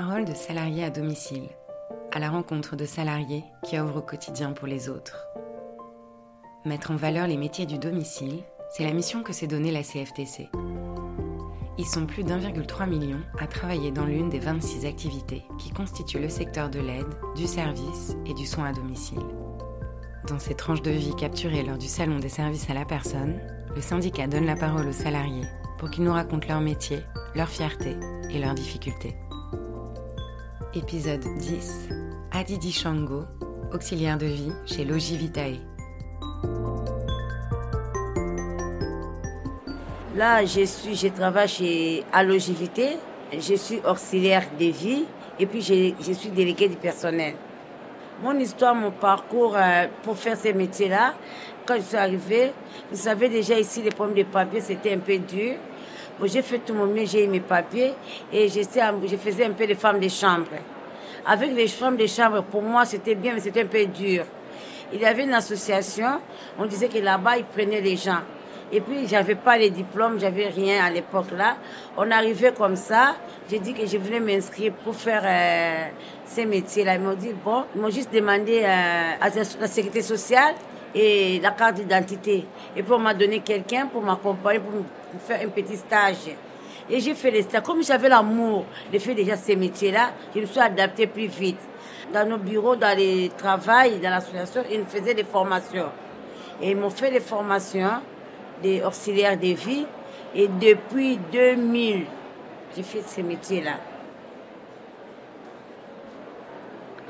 parole de salariés à domicile, à la rencontre de salariés qui œuvrent au quotidien pour les autres. Mettre en valeur les métiers du domicile, c'est la mission que s'est donnée la CFTC. Ils sont plus d'1,3 million à travailler dans l'une des 26 activités qui constituent le secteur de l'aide, du service et du soin à domicile. Dans ces tranches de vie capturées lors du Salon des services à la personne, le syndicat donne la parole aux salariés pour qu'ils nous racontent leur métier, leur fierté et leurs difficultés. Épisode 10 Adidi Shango, auxiliaire de vie chez Logivitae. Là, je, suis, je travaille chez Allogivité. Je suis auxiliaire de vie et puis je, suis déléguée du personnel. Mon histoire, mon parcours euh, pour faire ces métiers-là, quand je suis arrivée, vous savez déjà ici, les problèmes de papier, c'était un peu dur. J'ai fait tout mon mieux, j'ai eu mes papiers et je faisais un peu de femmes de chambre. Avec les femmes de chambre, pour moi, c'était bien, mais c'était un peu dur. Il y avait une association, on disait que là-bas, ils prenaient les gens. Et puis, j'avais pas les diplômes, j'avais rien à l'époque là. On arrivait comme ça. J'ai dit que je voulais m'inscrire pour faire euh, ces métiers-là. Ils m'ont dit, bon, ils m'ont juste demandé euh, à la sécurité sociale et la carte d'identité. Et puis, on m'a donné quelqu'un pour m'accompagner, pour, faire un petit stage. Et j'ai fait les stages. Comme j'avais l'amour de faire déjà ces métiers-là, je me suis adaptée plus vite. Dans nos bureaux, dans les travails, dans l'association, ils nous faisaient des formations. Et ils m'ont fait des formations des auxiliaires de vie. Et depuis 2000, j'ai fait ces métiers-là.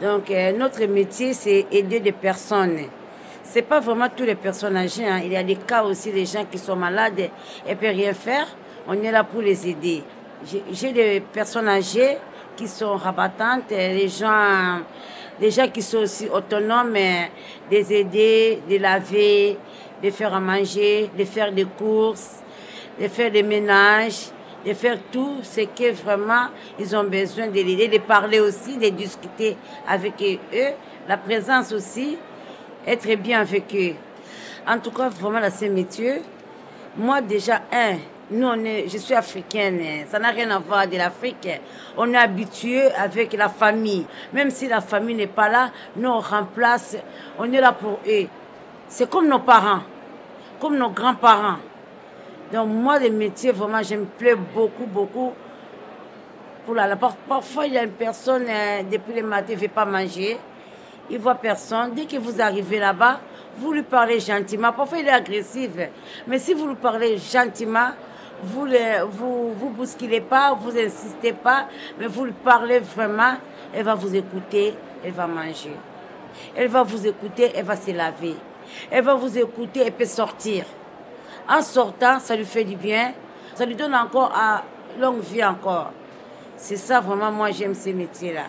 Donc, euh, notre métier, c'est aider des personnes. C'est pas vraiment toutes les personnes âgées. Hein. Il y a des cas aussi des gens qui sont malades et ne peuvent rien faire. On est là pour les aider. J'ai des personnes âgées qui sont rabattantes, les gens, des gens qui sont aussi autonomes, les aider, les laver, de faire à manger, de faire des courses, de faire des ménages, de faire tout ce que vraiment ils ont besoin de l'aider, de parler aussi, de discuter avec eux, la présence aussi, être bien avec eux. En tout cas, vraiment, là, c'est métier. Moi, déjà, un, nous, on est, je suis africaine, ça n'a rien à voir de l'Afrique. On est habitué avec la famille. Même si la famille n'est pas là, nous, on remplace, on est là pour eux. C'est comme nos parents, comme nos grands-parents. Donc moi, les métiers, vraiment, je me plais beaucoup, beaucoup. Pour la, parfois, il y a une personne, euh, depuis le matin, ne veut pas manger. Il voit personne. Dès que vous arrivez là-bas, vous lui parlez gentiment. Parfois, il est agressif. Mais si vous lui parlez gentiment, vous ne vous, vous bousculez pas, vous insistez pas, mais vous lui parlez vraiment, elle va vous écouter, elle va manger. Elle va vous écouter, elle va se laver. Elle va vous écouter, elle peut sortir. En sortant, ça lui fait du bien. Ça lui donne encore à longue vie encore. C'est ça vraiment, moi j'aime ces métiers-là.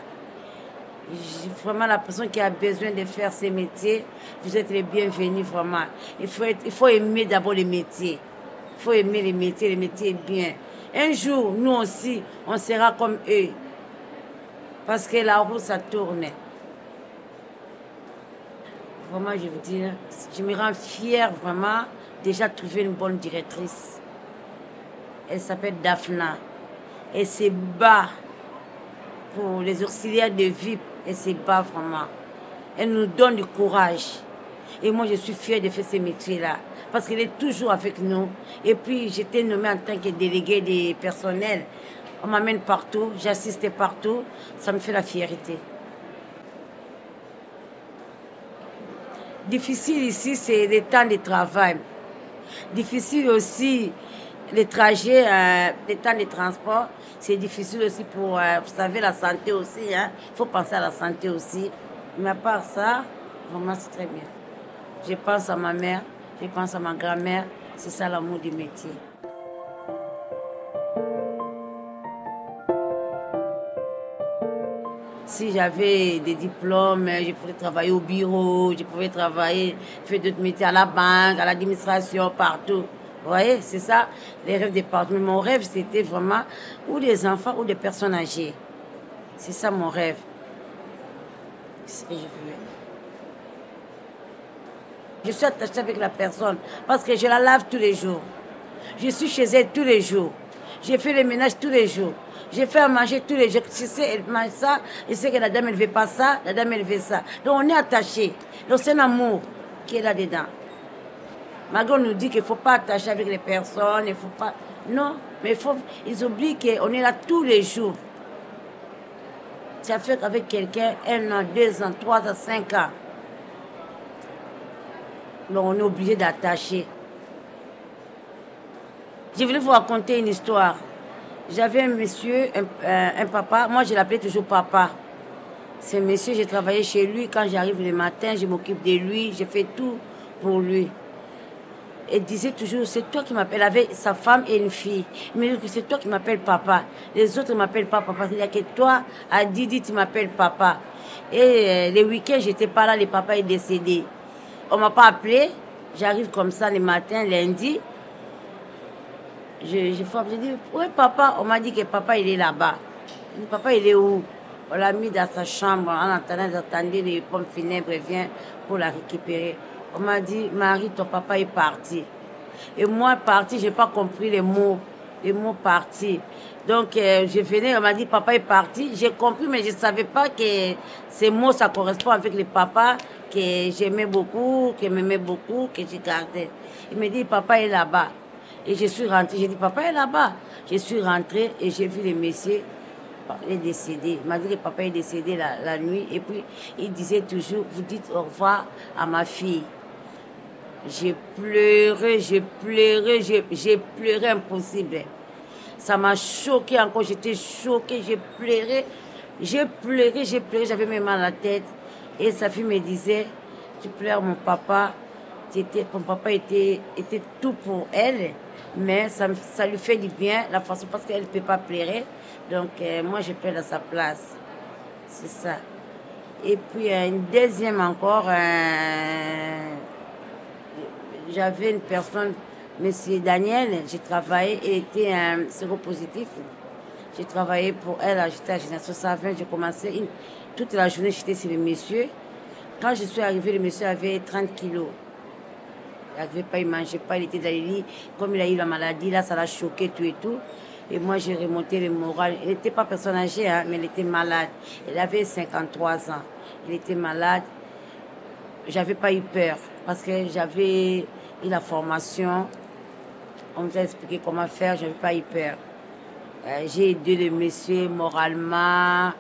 Vraiment la personne qui a besoin de faire ces métiers, vous êtes les bienvenus vraiment. Il faut, il faut aimer d'abord les métiers. Il faut aimer les métiers, les métiers bien. Un jour, nous aussi, on sera comme eux. Parce que la roue, ça tourne vraiment, je veux dire, je me rends fière vraiment déjà trouver une bonne directrice. Elle s'appelle Daphna. Elle se bat pour les auxiliaires de vie. Elle se bat vraiment. Elle nous donne du courage. Et moi, je suis fière de faire ce métier-là. Parce qu'elle est toujours avec nous. Et puis, j'étais nommée en tant que déléguée des personnels. On m'amène partout, j'assiste partout. Ça me fait la fierté. Difficile ici, c'est le temps de travail. Difficile aussi les trajets, euh, les temps de transport. C'est difficile aussi pour, euh, vous savez, la santé aussi. Il hein. faut penser à la santé aussi. Mais à part ça, vraiment, c'est très bien. Je pense à ma mère, je pense à ma grand-mère. C'est ça l'amour du métier. Si j'avais des diplômes, je pouvais travailler au bureau, je pouvais travailler, faire d'autres métiers à la banque, à l'administration, partout. Vous voyez, c'est ça, les rêves des parents. Mais mon rêve, c'était vraiment ou des enfants ou des personnes âgées. C'est ça mon rêve. C'est ce que je. Je suis attachée avec la personne parce que je la lave tous les jours. Je suis chez elle tous les jours. Je fais le ménage tous les jours. J'ai fait à manger tous les jours. Je sais, elle mange ça. Je sais que la dame, elle ne veut pas ça. La dame, elle veut ça. Donc, on est attaché. Donc, c'est un amour qui est là-dedans. Margot nous dit qu'il ne faut pas attacher avec les personnes. Il faut pas... Non, mais faut... ils oublient qu'on est là tous les jours. As fait avec quelqu'un un an, deux ans, trois ans, cinq ans. Donc, on est obligé d'attacher. Je voulais vous raconter une histoire. J'avais un monsieur, un, papa, moi je l'appelais toujours papa. Ce monsieur, j'ai travaillé chez lui. Quand j'arrive le matin, je m'occupe de lui, je fais tout pour lui. Il disait toujours, c'est toi qui m'appelles, avec sa femme et une fille. Que c'est toi qui m'appelles papa. Les autres m'appellent pas papa. Il n'y a que toi, à Didi, tu m'appelles papa. Et euh, les week-ends, j'étais pas là, le papa est décédé. On m'a pas appelé. J'arrive comme ça le matin, lundi. Je, je, je dis, oui, papa. On m'a dit que papa, il est là-bas. Papa, il est où? On l'a mis dans sa chambre en attendant d'attendre les pommes funèbres vient pour la récupérer. On m'a dit, Marie, ton papa est parti. Et moi, parti, je n'ai pas compris les mots, les mots parti. Donc, euh, je venais, on m'a dit, papa est parti. J'ai compris, mais je ne savais pas que ces mots, ça correspond avec le papa que j'aimais beaucoup, que m'aimait beaucoup, que j'ai gardé. Il me dit, papa est là-bas. Et je suis rentrée. J'ai dit, papa est là-bas. Je suis rentrée et j'ai vu le monsieur. Il est décédé. Il m'a dit que papa est décédé la, nuit. Et puis, il disait toujours, vous dites au revoir à ma fille. J'ai pleuré, j'ai pleuré, j'ai pleuré impossible. Ça m'a choqué encore. J'étais choquée, j'ai pleuré. J'ai pleuré, j'ai pleuré, j'avais même mal à la tête. Et sa fille me disait, tu pleures mon papa. Ton papa était, était tout pour elle mais ça, ça lui fait du bien, la façon, parce qu'elle ne peut pas pleurer. Donc, euh, moi, je pleure à sa place. C'est ça. Et puis, une deuxième encore, euh, j'avais une personne, Monsieur Daniel, j'ai travaillé, il était un séropositif. J'ai travaillé pour elle, j'étais à Génération 120, j'ai commencé toute la journée, j'étais sur le monsieur. Quand je suis arrivée, le monsieur avait 30 kilos. Il n'avait pas, il ne mangeait pas, il était dans les lits. Comme il a eu la maladie, là, ça l'a choqué, tout et tout. Et moi, j'ai remonté le moral. Il n'était pas personne âgée, hein, mais il était malade. Il avait 53 ans. Il était malade. J'avais pas eu peur parce que j'avais eu la formation. On nous a expliqué comment faire, j'avais pas eu peur. Euh, j'ai aidé le monsieur moralement,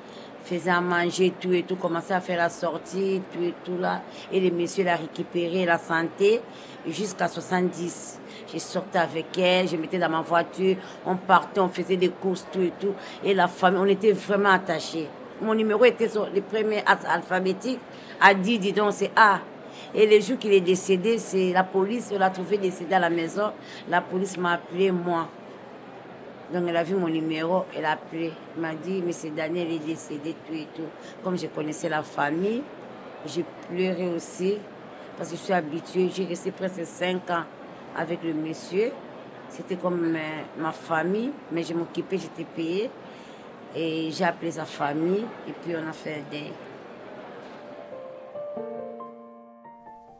faisait à manger, tout et tout, commençait à faire la sortie, tout et tout là. Et le monsieur l'a récupéré la santé jusqu'à 70. J'ai sorti avec elle, je mettais dans ma voiture, on partait, on faisait des courses, tout et tout. Et la famille, on était vraiment attachés. Mon numéro était sur les premiers alphabétiques. A dit, dis donc, c'est A. Et le jour qu'il est décédé, c'est la police, l'a trouvé décédé à la maison. La police m'a appelé, moi. Donc elle a vu mon numéro, elle a appelé. Elle m'a dit, c'est Daniel est décédé, tout et tout. Comme je connaissais la famille, j'ai pleuré aussi parce que je suis habituée. J'ai resté presque cinq ans avec le monsieur. C'était comme ma famille, mais je m'occupais, j'étais payée. Et j'ai appelé sa famille et puis on a fait des.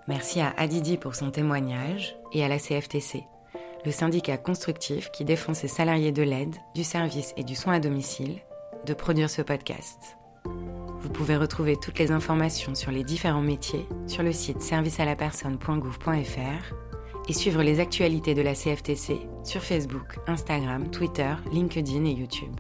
Merci à Adidi pour son témoignage et à la CFTC, le syndicat constructif qui défend ses salariés de l'aide, du service et du soin à domicile, de produire ce podcast. Vous pouvez retrouver toutes les informations sur les différents métiers sur le site servicealapersonne.gouv.fr et suivre les actualités de la CFTC sur Facebook, Instagram, Twitter, LinkedIn et YouTube.